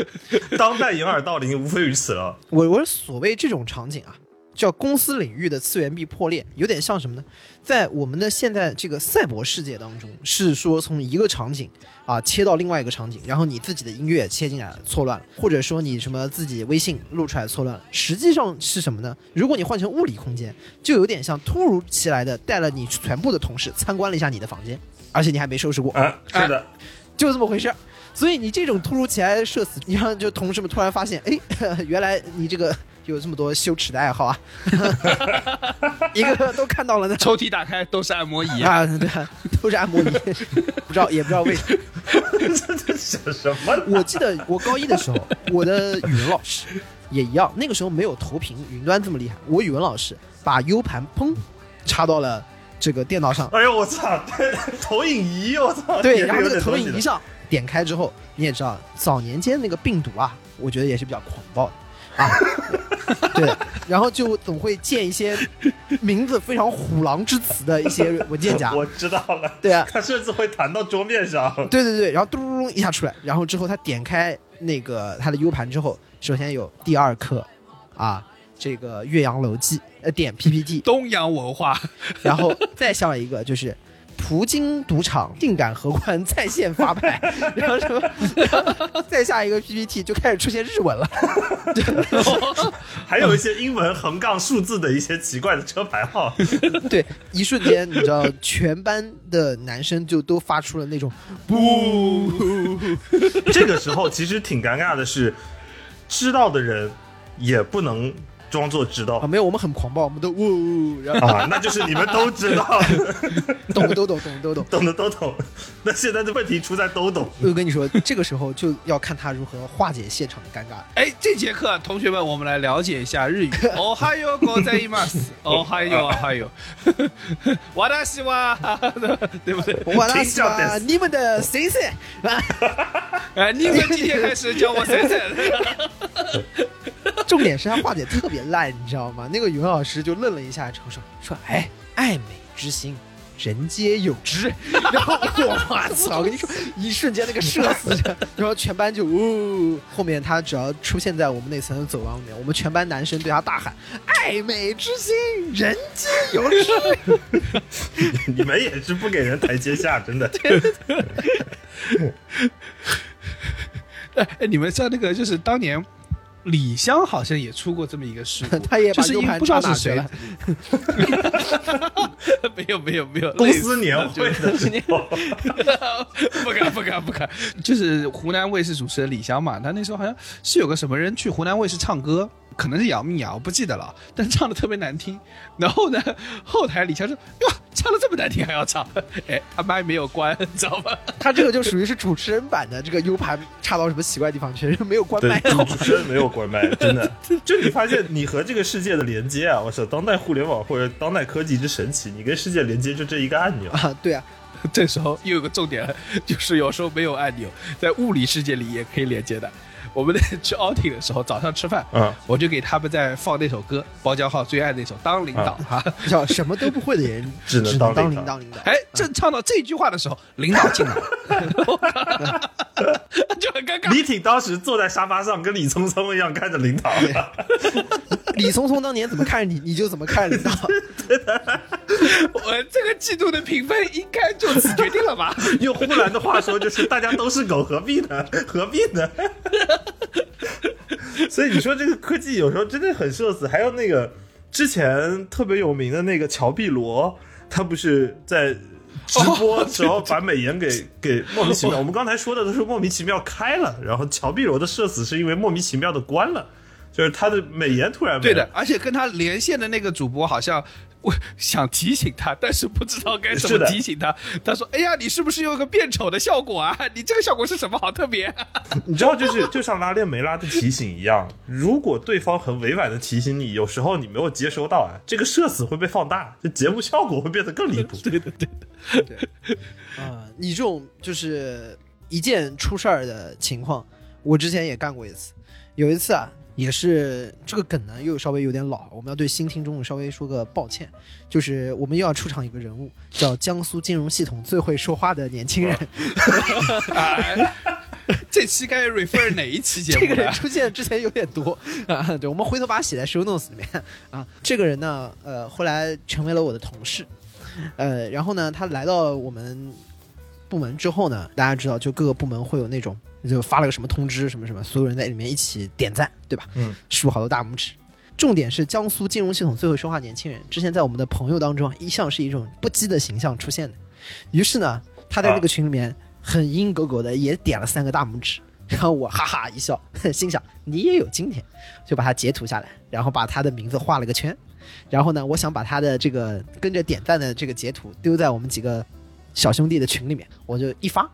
当代掩耳盗铃，无非于此了。我我所谓这种场景啊，叫公司领域的次元壁破裂，有点像什么呢？在我们的现在这个赛博世界当中，是说从一个场景啊切到另外一个场景，然后你自己的音乐切进来错乱了，或者说你什么自己微信录出来错乱了，实际上是什么呢？如果你换成物理空间，就有点像突如其来的带了你全部的同事参观了一下你的房间，而且你还没收拾过，啊，是的，就这么回事儿。所以你这种突如其来的社死，你让就同事们突然发现，哎，原来你这个有这么多羞耻的爱好啊，一个个都看到了呢。抽屉打开都是按摩仪，啊，对啊，都是按摩仪，不知道也不知道为什么。这是什么？我记得我高一的时候，我的语文老师也一样，那个时候没有投屏云端这么厉害。我语文老师把 U 盘砰插到了这个电脑上，哎呦我操！投影仪，我操！对，然后那个投影仪上点开之后，你也知道，早年间那个病毒啊，我觉得也是比较狂暴的啊。对，然后就总会建一些名字非常虎狼之词的一些文件夹。我知道了。对啊，他甚至会弹到桌面上。对对对，然后嘟嘟嘟一下出来，然后之后他点开那个他的 U 盘之后，首先有第二课，啊，这个《岳阳楼记》，呃，点 PPT，东洋文化。然后再下一个就是葡京赌场定感荷官在线发牌，然后什么，再下一个 PPT 就开始出现日文了。还有一些英文横杠数字的一些奇怪的车牌号。对，一瞬间你知道，全班的男生就都发出了那种不，这个时候其实挺尴尬的是，知道的人也不能装作知啊，道没有，我们很狂暴，我们都呜，然后啊，那就是你们都知道，懂的都懂，懂的都懂。懂的都懂。那现在的问题出在都懂。我跟你说，这个时候就要看他如何化解现场的尴尬。哎，这节课同学们，我们来了解一下日语。哦哈哟，ございます。哦哈哟，哦哈哟。我的希望，对不对？我拉听西吧，笑です你们的先生啊，哎，你们今天开始教我谁谁。重点是他化解特别 烂，你知道吗？那个语文老师就愣了一下之后说说，哎，爱美之心，人皆有之。然后我 操，我跟你说，一瞬间那个社死着，然后全班就呜、后面他只要出现在我们那层走廊里面，我们全班男生对他大喊“爱美之心，人皆有之 你们也是不给人台阶下，真的。哎，哎你们知道那个就是当年李湘好像也出过这么一个事故”，，他也就是因为不知道是谁。没有没有没有，公司年会的。时候，不敢不敢不敢，就是湖南卫视主持人李湘嘛，他那时候好像是有个什么人去湖南卫视唱歌，可能是杨幂啊，我不记得了，但是唱的特别难听。然后呢，后台李强说：“哟，唱的这么难听还要唱？” 哎，他麦没有关，你 知道吗？他这个就属于是主持人版的这个 U 盘插到什么奇怪地方去，没有关对麦。，主持人没有关麦，真的。就你发现你和这个世界的连接啊，我操，当代互联网或者当代科技之神奇，你跟世界连接就这一个按钮。啊，对啊，这时候又有个重点了，就是有时候没有按钮，在物理世界里也可以连接的。我们那 去 outing 的时候，早上吃饭，嗯，我就给他们在放那首歌，包浆浩最爱那首《当领导》哈。叫什么都不会的人 只能能当当领导领导领导。哎，正唱到这句话的时候，领导进来了，就很尴尬。李挺当时坐在沙发上，跟李聪聪一样看着领导。李聪聪当年怎么看你，你就怎么看着领导。我这个季度的评分应该就此决定了吧？用呼兰的话说，就是大家都是狗，何必呢？何必呢？所以你说这个科技有时候真的很社死。还有那个之前特别有名的那个乔碧罗，他不是在直播时候把美颜给给莫名其妙。我们刚才说的都是莫名其妙开了，然后乔碧罗的社死是因为莫名其妙的关了，就是他的美颜突然没了对的，而且跟他连线的那个主播好像我想提醒他，但是不知道该怎么提醒他。他说：“哎呀，你是不是有个变丑的效果啊？你这个效果是什么？好特别。你知道，就是就像拉链没拉的提醒一样，如果对方很委婉的提醒你，有时候你没有接收到啊，这个社死会被放大，这节目效果会变得更离谱。对的，对的。对啊、你这种就是一件出事儿的情况，我之前也干过一次。有一次啊，也是这个梗呢，又稍微有点老，我们要对新听众稍微说个抱歉。就是我们又要出场一个人物，叫江苏金融系统最会说话的年轻人。啊 这期该 refer 哪一期节目这个人？出现之前有点多啊，对，我们回头把它写在 show notes 里面啊。这个人呢，呃，后来成为了我的同事，呃，然后呢，他来到我们部门之后呢，大家知道，就各个部门会有那种，就发了个什么通知，什么什么，所有人在里面一起点赞，对吧？嗯，竖好多大拇指。重点是江苏金融系统最会说话年轻人，之前在我们的朋友当中啊一向是一种不羁的形象出现的。于是呢，他在这个群里面很阴狗狗的也点了三个大拇指，然后我哈哈一笑，心想你也有今天，就把他截图下来，然后把他的名字画了个圈，然后呢，我想把他的这个跟着点赞的这个截图丢在我们几个小兄弟的群里面，我就一发，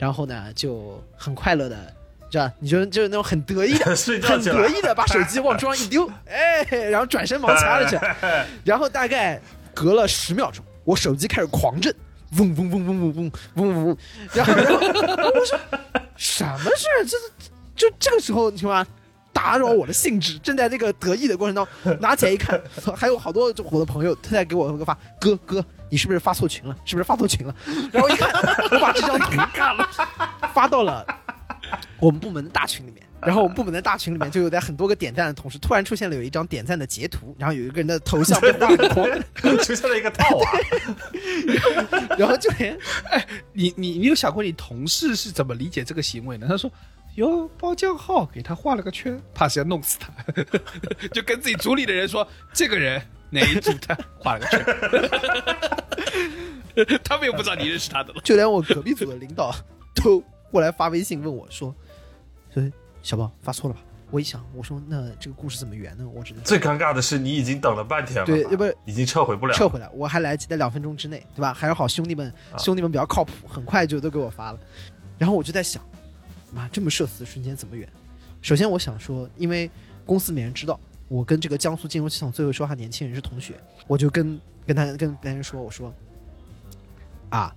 然后呢就很快乐的，知道你就就是那种很得意的 很，得意的把手机往桌上一丢，哎，然后转身忙其他的去，然后大概隔了十秒钟，我手机开始狂震，嗡嗡嗡嗡嗡嗡嗡嗡嗡，然后然后我说什么事儿？这就这个时候，你知道吗？打扰我的兴致，正在这个得意的过程当中，拿起来一看，还有好多我的朋友他在给我个发，哥哥，你是不是发错群了？是不是发错群了？然后一看，我把这张图干了，发到了我们部门的大群里面。然后我们部门的大群里面就有在很多个点赞的同时，突然出现了有一张点赞的截图，然后有一个人的头像被画了 出现了一个套 娃，然后就连哎你你你有想过你同事是怎么理解这个行为呢？他说。哟，包浆号给他画了个圈，怕是要弄死他，就跟自己组里的人说，这个人哪一组他画了个圈，他们又不知道你认识他的了。就连我隔壁组的领导都过来发微信问我说：“说小宝发错了吧？”我一想，我说那这个故事怎么圆呢？我只能最尴尬的是你已经等了半天了，对，要不然已经撤回不了，撤回来，我还来得及在两分钟之内，对吧？还是好兄弟们，兄弟们比较靠谱，很快就都给我发了。然后我就在想，妈，这么社死的瞬间怎么圆？首先我想说，因为公司没人知道我跟这个江苏金融系统最会说话年轻人是同学，我就跟跟他跟别人说，我说啊，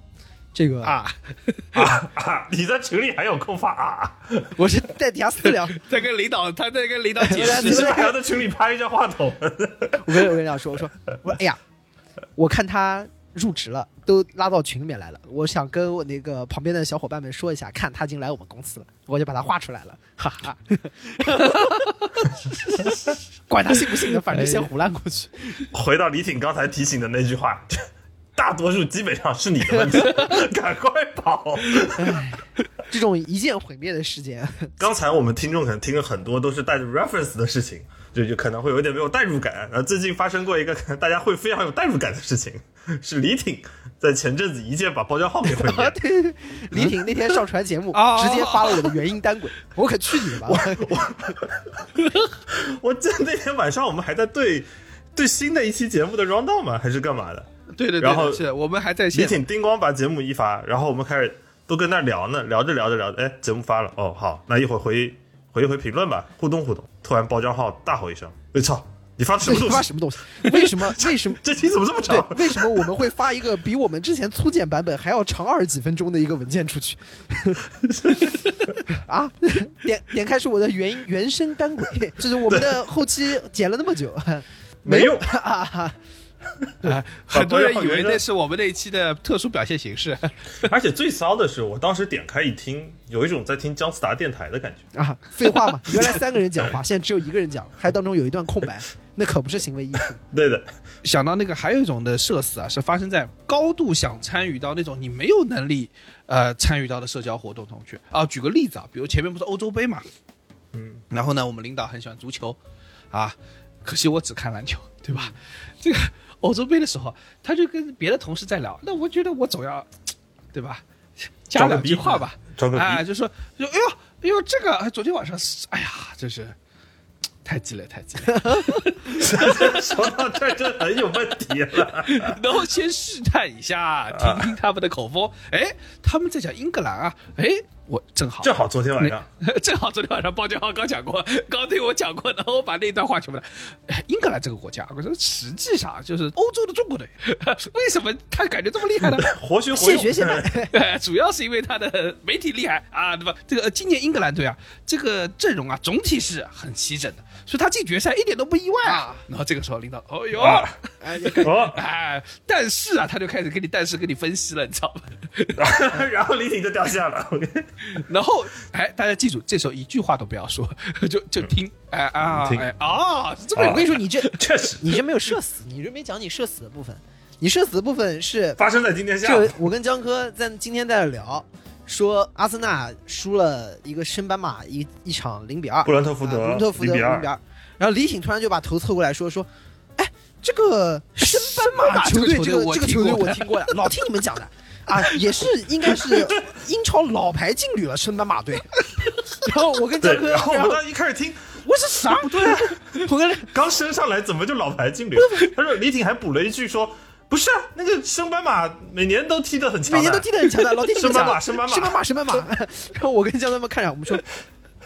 这个啊，啊！你在群里还有空发啊？我是在底下私聊，在跟领导，他在跟领导解释你是不是还要在群里拍一下话筒？我跟我跟领导说，我说我说，哎呀，我看他入职了，都拉到群里面来了。我想跟我那个旁边的小伙伴们说一下，看他已经来我们公司了，我就把他画出来了，哈哈。管他信不信的，反正先胡乱过去。回到李挺刚才提醒的那句话，大多数基本上是你的问题，赶快跑！这种一键毁灭的事件，刚才我们听众可能听了很多都是带着 reference 的事情，就就可能会有点没有代入感。然后最近发生过一个可 能大家会非常有代入感的事情，是李挺在前阵子一键把包浆号给毁 灭。对对对，李挺那天上传节目，啊直接发了我的原音单轨，我可去你的吧！我我记得那天晚上我们还在对对新的一期节目的 round down 吗？还是干嘛的？对对对，然后是我们还在李线。挺叮咣把节目一发，然后我们开始都跟那聊呢，聊着聊着聊着，哎，节目发了，哦，好，那一会儿回回一回评论吧，互动互动。突然包浆号大吼一声：“我操，你发什么东西？发什么东西？为什么？为什么？这题怎么这么长？，为什么我们会发一个比我们之前粗剪版本还要长二十几分钟的一个文件出去？啊，点点开是我的原原声单轨，就是我们的后期剪了那么久，没用。啊，啊很多人以为那是我们那一期的特殊表现形式。而且最骚的是，我当时点开一听，有一种在听姜思达电台的感觉。啊，废话嘛，原来三个人讲话，现在只有一个人讲，还当中有一段空白，那可不是行为艺术。对的，想到那个还有一种的社死啊，是发生在高度想参与到那种你没有能力呃参与到的社交活动中去啊。举个例子啊，比如前面不是欧洲杯嘛，嗯，然后呢，我们领导很喜欢足球啊，可惜我只看篮球，对吧？这个欧洲杯的时候，他就跟别的同事在聊，那我觉得我总要，对吧？加两句话吧。哎，就说就哎呦哎呦，这个哎昨天晚上哎呀，真是 太鸡了太鸡了。说到这儿就很有问题了。然后先试探一下，听听他们的口风。哎，他们在讲英格兰啊，哎，我正好正好昨天晚上，正好昨天晚上包建浩刚讲过，刚对我讲过，然后我把那段话全部的，哎，英格兰这个国家，我说实际上就是欧洲的中国队，为什么他感觉这么厉害呢？活学活用。现学现卖，哎主要是因为他的媒体厉害啊，对吧？这个呃今年英格兰队啊，这个阵容啊，总体是很齐整的，所以他进决赛一点都不意外啊。然后这个时候领导，哦哟，啊哎，哦，哎，但是啊，他就开始给你但是给你分析了，你知道吗？然后李挺就掉线了。然后，哎，大家记住，这时候一句话都不要说，就就听，哎啊，听哎啊，这么我跟你说，你这确实你这没有社死，你这没讲你社死的部分。你社死的部分是，发生在今天下午就。我跟江科在今天在这聊，说阿森纳输了一个升班马一一场零比二，布伦特福德啊布伦特福德0比2零比二，然后李挺突然就把头凑过来说说，哎，这个升班马球队这个这个球队我听过呀，老听你们讲的。啊，也是应该是英超老牌劲旅了，升班马队。然后我跟江哥，然后我们当时一开始听，我说啥不对啊？我跟刚升上来怎么就老牌劲旅？他说李挺还补了一句说。不是啊，那个升班马每年都踢得很强，每年都踢得很强的，老听 你们升班马，升班马，升班马，升班马。然 后我跟江他们看上，我们说，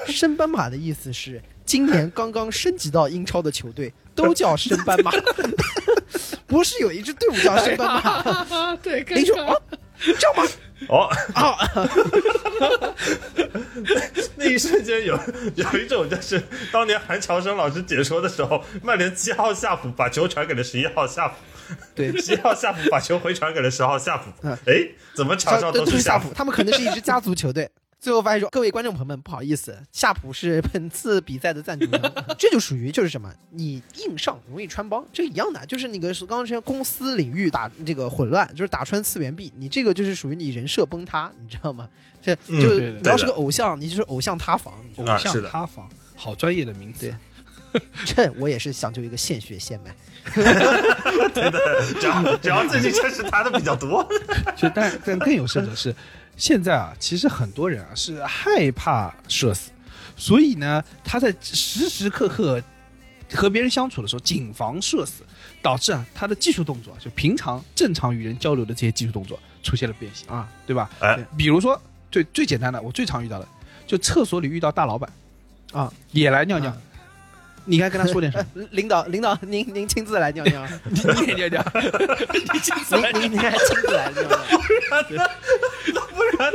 升班马的意思是今年刚刚升级到英超的球队都叫升班马，不是有一支队伍叫升班马？对，你说哦，这样吗？哦，啊，那一瞬间有有一种就是当年韩乔生老师解说的时候，曼联七号夏普把球传给了十一号夏普，对，十一号夏普把球回传给了十号夏普嗯，哎，怎么场上都是夏普，他们可能是一支家族球队。最后发现说，各位观众朋友们，不好意思，夏普是本次比赛的赞助商，这就属于就是什么，你硬上容易穿帮，这一样的，就是那个是刚刚说公司领域打这个混乱，就是打穿次元壁，你这个就是属于你人设崩塌，你知道吗？这嗯就对对你要是个偶像，你就是偶像塌房，偶像塌房，好专业的名词。这我也是想究一个现学现卖，对的，只要只要最近确实谈的比较多，就但但更有甚者是，现在啊，其实很多人啊是害怕社死，所以呢，他在时时刻刻和别人相处的时候，谨防社死，导致啊他的技术动作，就平常正常与人交流的这些技术动作出现了变形。啊，对吧？哎，比如说最最简单的，我最常遇到的，就厕所里遇到大老板啊，也来尿尿，你该跟他说点什么？领导领导您您亲自来尿尿，你你也尿尿，你亲自来您您您还亲自来尿尿，不 然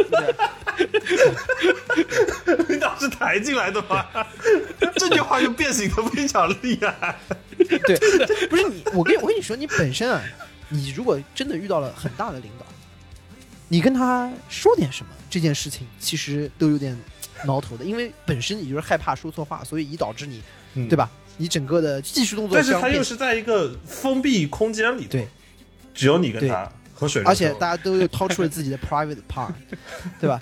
领导是抬进来的吗？这句话就变形的非常厉害。对，不是你，我跟我跟你说，你本身啊，你如果真的遇到了很大的领导，你跟他说点什么，这件事情其实都有点挠头的，因为本身你就是害怕说错话，所以以导致你，嗯对吧？你整个的技术动作但是他又是在一个封闭空间里，对，只有你跟他而且大家都又掏出了自己的 private part，对吧？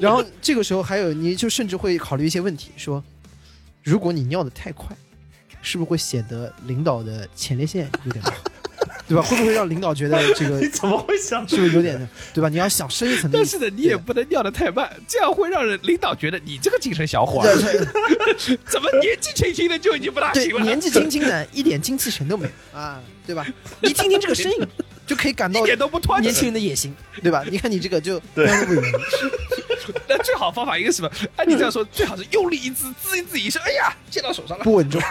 然后这个时候还有，你就甚至会考虑一些问题，说，如果你尿的太快，是不是会显得领导的前列腺有点大，对吧？会不会让领导觉得这个 你怎么会想是不是有点，对吧？你要想深一层的。但是呢，你也不能尿得太慢，这样会让人领导觉得你这个精神小伙怎么年纪轻轻的就已经不大对行，了，年纪轻轻的，一点精气神都没有啊，对吧？你听听这个声音，就可以感到一点都不团年轻人的野心，对吧？你看你这个就对那最好方法应该是什么？按你这样说，最好是用力一滋，滋一滋一声，哎呀，溅到手上了，不稳重，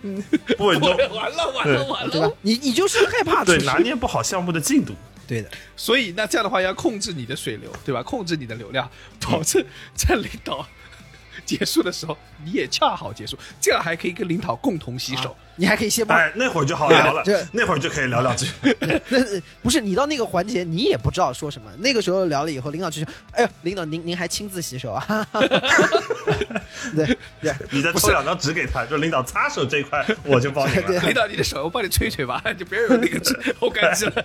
不稳重？完了完了完了对吧。？你你就是害怕对，拿捏不好项目的进度。对的，所以那这样的话要控制你的水流，对吧？控制你的流量，保证在领导结束的时候你也恰好结束，这样还可以跟领导共同洗手。你还可以先把。哎，那会儿就好聊了这，那会儿就可以聊两句。那不是你到那个环节，你也不知道说什么。那个时候聊了以后，领导就说：“哎呦，领导您您还亲自洗手啊？” 对 对你再抽两张纸给他，就领导擦手这一块我就帮你对了，领导，你的手我帮你吹吹吧，就别有那个纸烘干机了。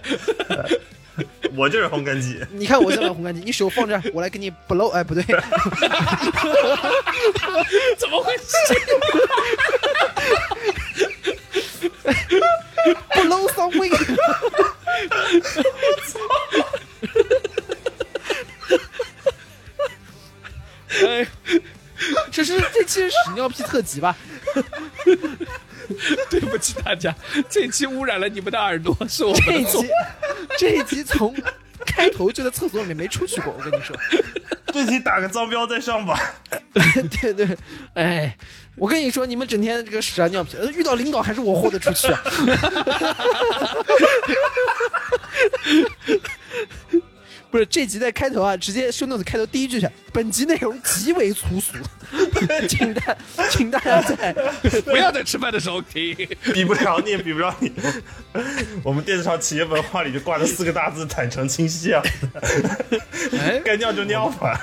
我就是烘干机。你看我这么烘干机，你手放这儿，我来给你 blow。哎，不对，怎么回事？Blow something。哎，这是这期是屎尿屁特辑吧？对不起大家，这期污染了你们的耳朵，是我这一期。这一集从开头就在厕所里面没出去过，我跟你说。这期打个脏标再上吧。对对，哎，我跟你说，你们整天这个屎啊尿屁，呃遇到领导还是我豁得出去啊。不是这集在开头啊，直接 show notes 开头第一句是本集内容极为粗俗，请大请大家在不要在吃饭的时候听。比不了你，也比不了你。我们电视上企业文化里就挂着四个大字“坦诚清晰”啊，哎，该尿就尿吧。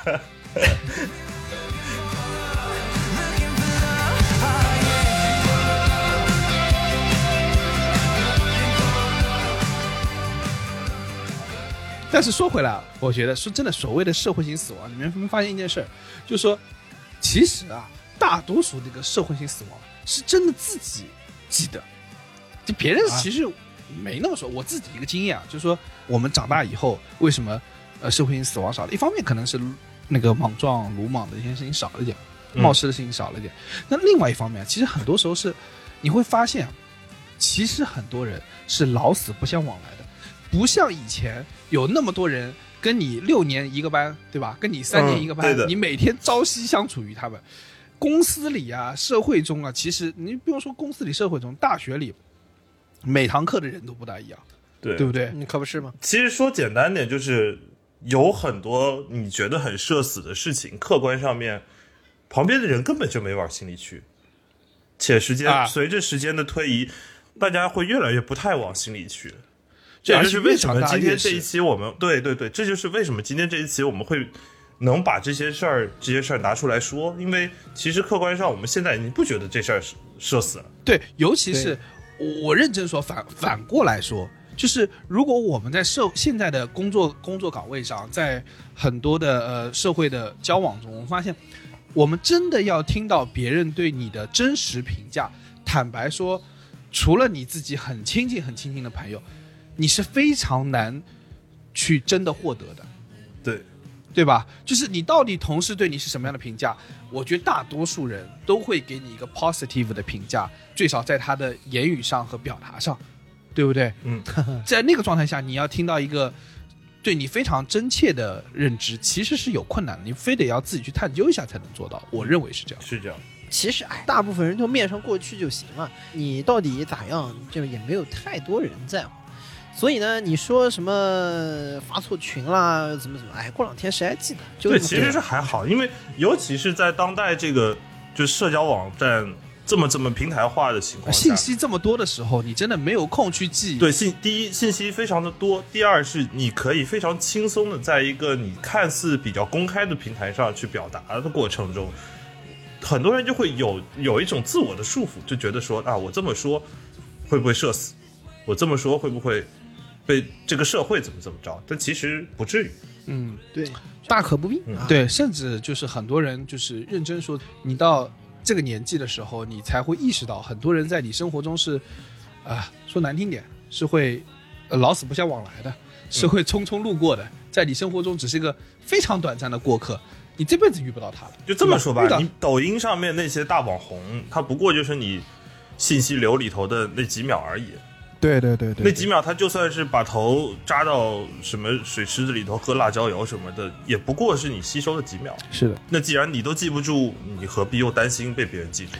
但是说回来，啊，我觉得说真的，所谓的社会性死亡，你们有没有发现一件事儿，就是说，其实啊，大多数这个社会性死亡是真的自己记得，就别人其实没那么说。我自己一个经验啊，就是说，我们长大以后为什么呃社会性死亡少了？一方面可能是那个莽撞、鲁莽的一些事情少了一点，嗯冒失的事情少了一点。那另外一方面，其实很多时候是你会发现，其实很多人是老死不相往来的，不像以前有那么多人跟你六年一个班，对吧？跟你三年一个班，嗯你每天朝夕相处于他们。公司里啊，社会中啊，其实你不用说公司里、社会中，大学里每堂课的人都不大一样，对对不对？你可不是吗？其实说简单点，就是有很多你觉得很社死的事情，客观上面旁边的人根本就没往心里去，且时间、啊随着时间的推移，大家会越来越不太往心里去。这就是为什么今天这一期我们对对对，这就是为什么今天这一期我们会能把这些事儿这些事儿拿出来说，因为其实客观上我们现在已经不觉得这事儿是社死了。对，尤其是我我认真说，反反过来说，就是如果我们在社现在的工作工作岗位上，在很多的呃社会的交往中，我们发现，我们真的要听到别人对你的真实评价。坦白说，除了你自己很亲近很亲近的朋友，你是非常难去真的获得的。对，对吧？就是你到底同事对你是什么样的评价？我觉得大多数人都会给你一个 positive 的评价，最少在他的言语上和表达上，对不对？嗯，在那个状态下，你要听到一个对你非常真切的认知，其实是有困难的，你非得要自己去探究一下才能做到。我认为是这样。是这样。其实哎，大部分人就面上过去就行了，你到底咋样，就也没有太多人在乎。所以呢，你说什么发错群啦，怎么怎么，哎，过两天谁还记得？就对，其实是还好，因为尤其是在当代这个就社交网站这么这么平台化的情况下，信息这么多的时候，你真的没有空去记。对信第一信息非常的多，第二是你可以非常轻松的在一个你看似比较公开的平台上去表达的过程中，很多人就会有有一种自我的束缚，就觉得说啊，我这么说会不会社死？我这么说会不会被这个社会怎么怎么着？但其实不至于。嗯，对，大可不必。对，甚至就是很多人就是认真说，你到这个年纪的时候，你才会意识到，很多人在你生活中是，啊、说难听点，是会、呃老死不相往来的，是会匆匆路过的，在你生活中只是一个非常短暂的过客，你这辈子遇不到他了。就这么说吧遇，到你抖音上面那些大网红，他不过就是你信息流里头的那几秒而已。对对对对那几秒，他就算是把头扎到什么水池子里头喝辣椒油什么的，也不过是你吸收的几秒。是的。那既然你都记不住，你何必又担心被别人记住？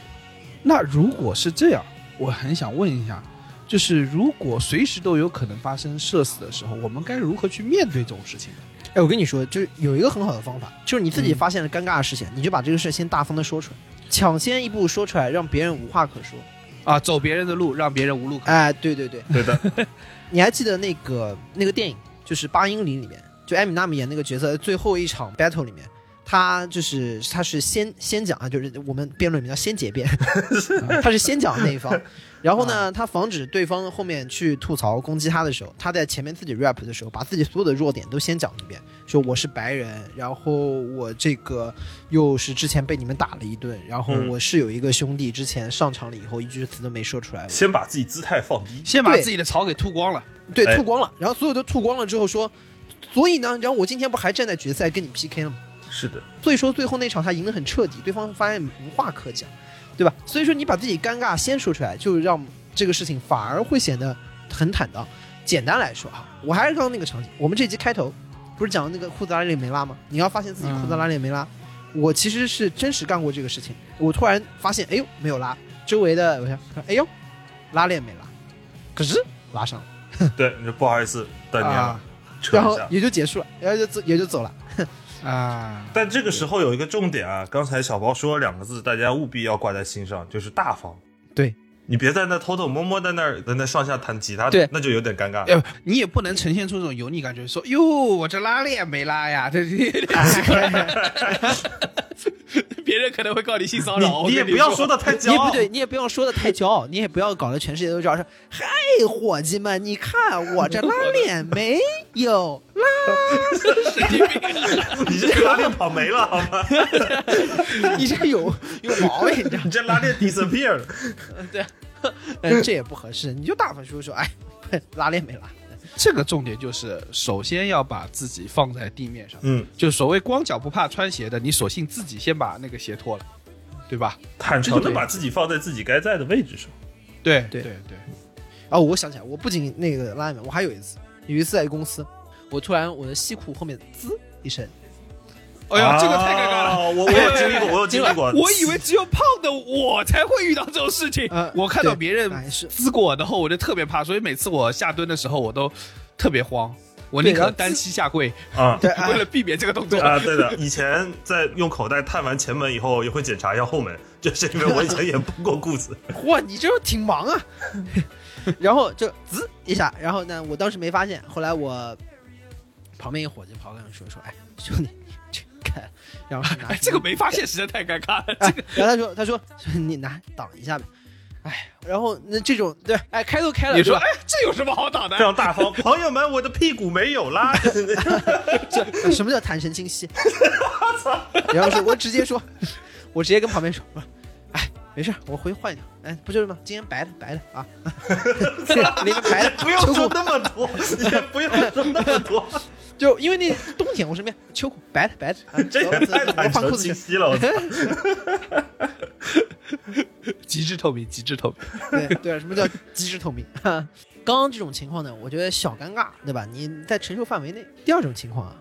那如果是这样，我很想问一下，就是如果随时都有可能发生社死的时候，我们该如何去面对这种事情呢？哎，我跟你说，就是有一个很好的方法，就是你自己嗯发现了尴尬的事情，你就把这个事先大方的说出来，抢先一步说出来，让别人无话可说。啊，走别人的路，让别人无路可。哎，对对对，对的，你还记得那个那个电影，就是《八英里》里面，就艾米纳姆演那个角色，最后一场 battle 里面，他就是他是先先讲啊，就是我们辩论里面叫先结辩，他是先讲的那一方。然后呢，他防止对方后面去吐槽攻击他的时候，他在前面自己 rap 的时候，把自己所有的弱点都先讲一遍，说我是白人，然后我这个又是之前被你们打了一顿，然后嗯我是有一个兄弟之前上场了以后一句词都没说出来，先把自己姿态放低。先把自己的槽给吐光了。对，哎吐光了，然后所有都吐光了之后说，所以呢，然后我今天不还站在决赛跟你 PK 了吗？是的，所以说最后那场他赢得很彻底，对方发现无话可讲，对吧？所以说你把自己尴尬先说出来，就让这个事情反而会显得很坦荡。简单来说啊，我还是刚刚那个场景，我们这集开头不是讲那个裤子拉链没拉吗？你要发现自己裤子拉链没拉，我其实是真实干过这个事情。我突然发现，哎呦没有拉，周围的我想，哎呦拉链没拉，可是拉上了。对，你说不好意思，断念了，啊。然后也就结束了，然后就走也就走了。啊，但这个时候有一个重点啊，刚才小包说了两个字，大家务必要挂在心上，就是大方。对，你别在那偷偷摸摸在那儿在那上下弹吉他，对那就有点尴尬。呃，你也不能呈现出这种油腻感觉，说哟，我这拉链没拉呀，这 别人可能会告你性骚扰。你你也不要说的太骄傲，也不对，你也不要说的太骄傲，你也不要搞得全世界都知道说，嗨，伙计们，你看我这拉链没有 你这个拉链跑没了好吗？你这有有毛病，你这拉链 disappear 了。呃 这也不合适，你就大方说说，哎，拉链没拉。这个重点就是，首先要把自己放在地面上，嗯，就所谓光脚不怕穿鞋的，你索性自己先把那个鞋脱了，对吧？坦诚的把自己放在自己该在的位置上。对对对对，哦，我想起来，我不仅那个拉链没，我还有一次，有一次在公司，我突然我的西裤后面滋一声，哎呀，这个太尴尬了。啊我我有经历过，我有经历过。我以为只有胖的我才会遇到这种事情。呃我看到别人滋过我的后，我就特别怕，所以每次我下蹲的时候，我都特别慌，我宁可单膝下跪，啊为了避免这个动作。啊，对的，以前在用口袋探完前门以后，也会检查一下后门，就是因为我以前也不过裤子。哇，你这挺忙啊！然后就滋一下，然后呢，我当时没发现，后来我旁边一伙计跑过来说说，哎，兄弟，你这看，然后拿哎，这个没发现实在太尴尬了。哎，然后他说他说你拿挡一下呗，哎，然后那这种对，哎，开都开了，你说哎，这有什么好挡的这样大方，朋友们，我的屁股没有啦。这什么叫坦诚清晰？然后说，我直接说，我直接跟旁边说，没事，我回去换一条。哎，不就是吗？今天白的白的啊，里面白的，不用说那么多，也不用说那么多，就因为那冬天我身边秋裤白的白的，啊这也太我坦诚换裤子去。清晰了。我操 极致透明，极致透明。对对，什么叫极致透明？刚刚这种情况呢，我觉得小尴尬，对吧？你在承受范围内。第二种情况啊，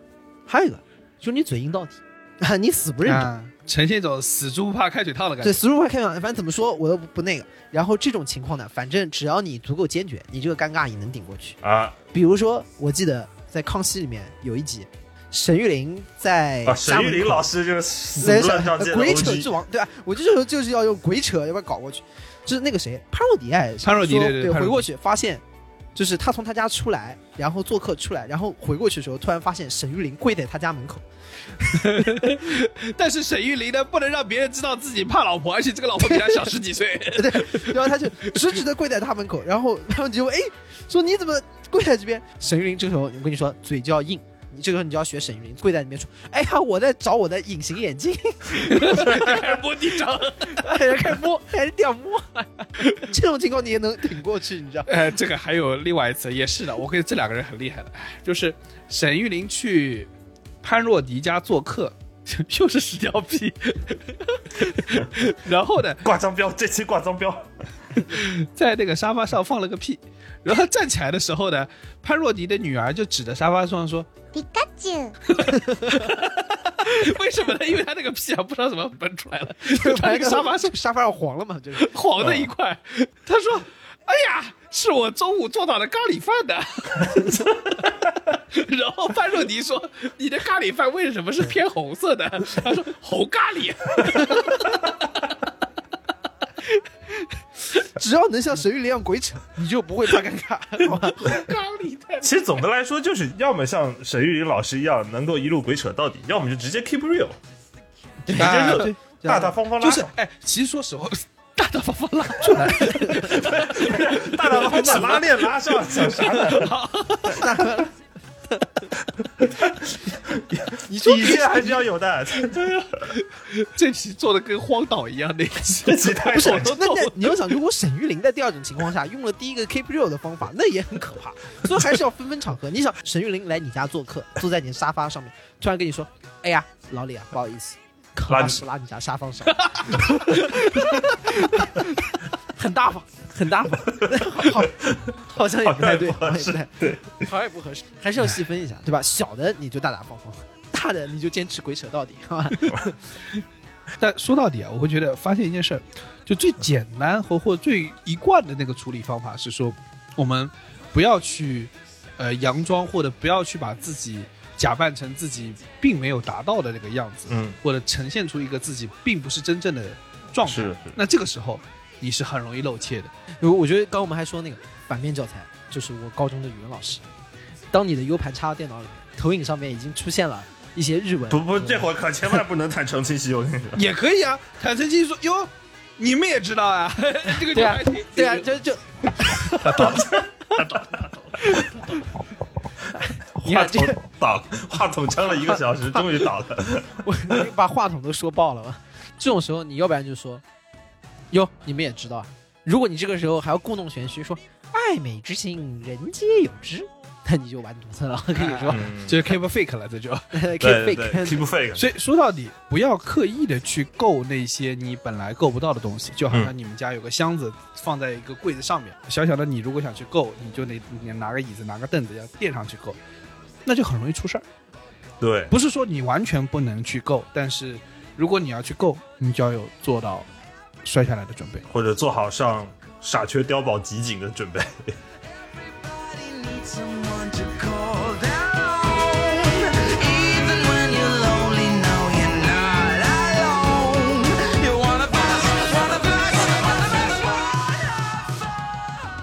还有一个就是你嘴硬到底啊，你死不认账。啊，呈现一种死猪不怕开水烫的感觉对，死猪不怕开水烫，反正怎么说我都不不那个。然后这种情况呢，反正只要你足够坚决，你这个尴尬也能顶过去。啊，比如说，我记得在《康熙》里面有一集，沈玉琳在啊，沈玉琳老师就是死鬼扯之王，对吧？我这时候就是要用鬼扯，要不要搞过去？就是那个谁，潘若迪哎，潘若迪对对对回过去发现，就是他从他家出来，然后做客出来，然后回过去的时候，突然发现沈玉琳跪在他家门口，但是沈玉琳呢，不能让别人知道自己怕老婆，而且这个老婆比他小十几岁。对然后他就直直的跪在他门口，然后潘若迪就问哎，说你怎么跪在这边？沈玉琳这时候我跟你说，嘴就要硬。你这个时候你就要学沈玉琳，跪在里面说：“哎呀，我在找我的隐形眼镜。”开始摸地上。哎呀，开始摸，还是这样摸。这种情况你也能挺过去，你知道？呃，这个还有另外一次，也是的，我跟这两个人很厉害的，哎就是沈玉琳去潘若迪家做客，又是屎尿屁，然后呢，挂张标，这期挂张标，在那个沙发上放了个屁，然后站起来的时候呢，潘若迪的女儿就指着沙发上说皮卡丘，：“ 为什么呢？因为他那个屁啊，不知道怎么喷出来了，就把那个沙发上沙发上黄了嘛，就是。黄的一块。他说：“哎呀，是我中午做到的咖喱饭的。”然后潘若迪说：“你的咖喱饭为什么是偏红色的？”他说：“红咖喱。只要能像沈玉琳一样鬼扯，你就不会怕尴尬，其实总的来说，就是要么像沈玉林老师一样能够一路鬼扯到底，要么就直接 keep real，直接啊热，大大方方拉上，就是哎，其实说实话，大大方方拉出来，大大方方把拉链拉上，想啥呢？你说底线还是要有的，这题做的跟荒岛一样那一期 这。期太不是？那那你要想，如果沈玉琳在第二种情况下用了第一个 keep real 的方法，那也很可怕。所以还是要分分场合。你想，沈玉琳来你家做客，坐在你的沙发上面，突然跟你说：“哎呀，老李啊，不好意思，拉屎拉你家沙发上。”很大方，很大方，好，好好像也不太对，好像也不太对，好像也不合适，还是要细分一下，对吧？小的你就大大方方，大的你就坚持鬼扯到底，好吧？但说到底啊，我会觉得发现一件事儿，就最简单和或最一贯的那个处理方法是说，我们不要去呃佯装，或者不要去把自己假扮成自己并没有达到的那个样子，嗯，或者呈现出一个自己并不是真正的状态。是是那这个时候你是很容易露怯的。我我觉得刚刚我们还说那个反面教材，就是我高中的语文老师。当你的 U 盘插到电脑里面，投影上面已经出现了一些日文。不不，这会儿可千万不能坦诚信息，我跟你说。也可以啊，坦诚心说哟，你们也知道啊，这个对啊对啊，就就你话筒看这个，倒了，话筒撑了一个小时，终于倒了。我把话筒都说爆了吧。这种时候，你要不然就说，哟，你们也知道啊。如果你这个时候还要故弄玄虚，说爱美之心，人皆有之，那你就完犊子了。跟你说嗯就是 keep fake 了，这就。keep fake，，keep fake。所以说到底，不要刻意的去够那些你本来够不到的东西，就好像你们家有个箱子放在一个柜子上面，小小的你如果想去够，你就得你拿个椅子、拿个凳子要垫上去够，那就很容易出事儿。对，不是说你完全不能去够，但是如果你要去够，你就要有做到摔下来的准备。或者做好上傻缺碉堡集锦的准备。